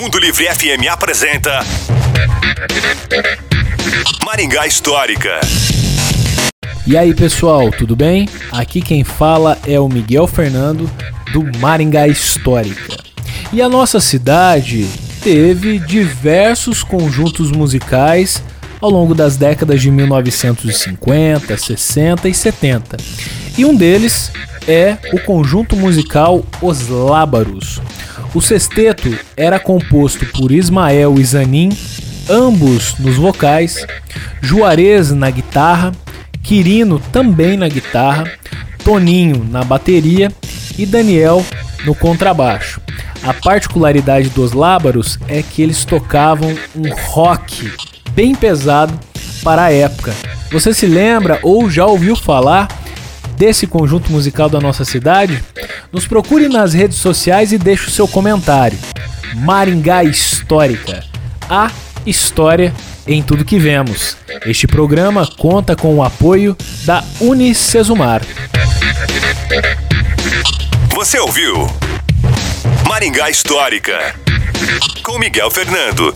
Mundo Livre FM apresenta Maringá Histórica. E aí pessoal, tudo bem? Aqui quem fala é o Miguel Fernando do Maringá Histórica. E a nossa cidade teve diversos conjuntos musicais ao longo das décadas de 1950, 60 e 70. E um deles é o conjunto musical Os Lábaros. O sexteto era composto por Ismael e Zanin, ambos nos vocais, Juarez na guitarra, Quirino também na guitarra, Toninho na bateria e Daniel no contrabaixo. A particularidade dos Lábaros é que eles tocavam um rock bem pesado para a época. Você se lembra ou já ouviu falar desse conjunto musical da nossa cidade? Nos procure nas redes sociais e deixe o seu comentário. Maringá Histórica. A história em tudo que vemos. Este programa conta com o apoio da Unicesumar. Você ouviu Maringá Histórica com Miguel Fernando.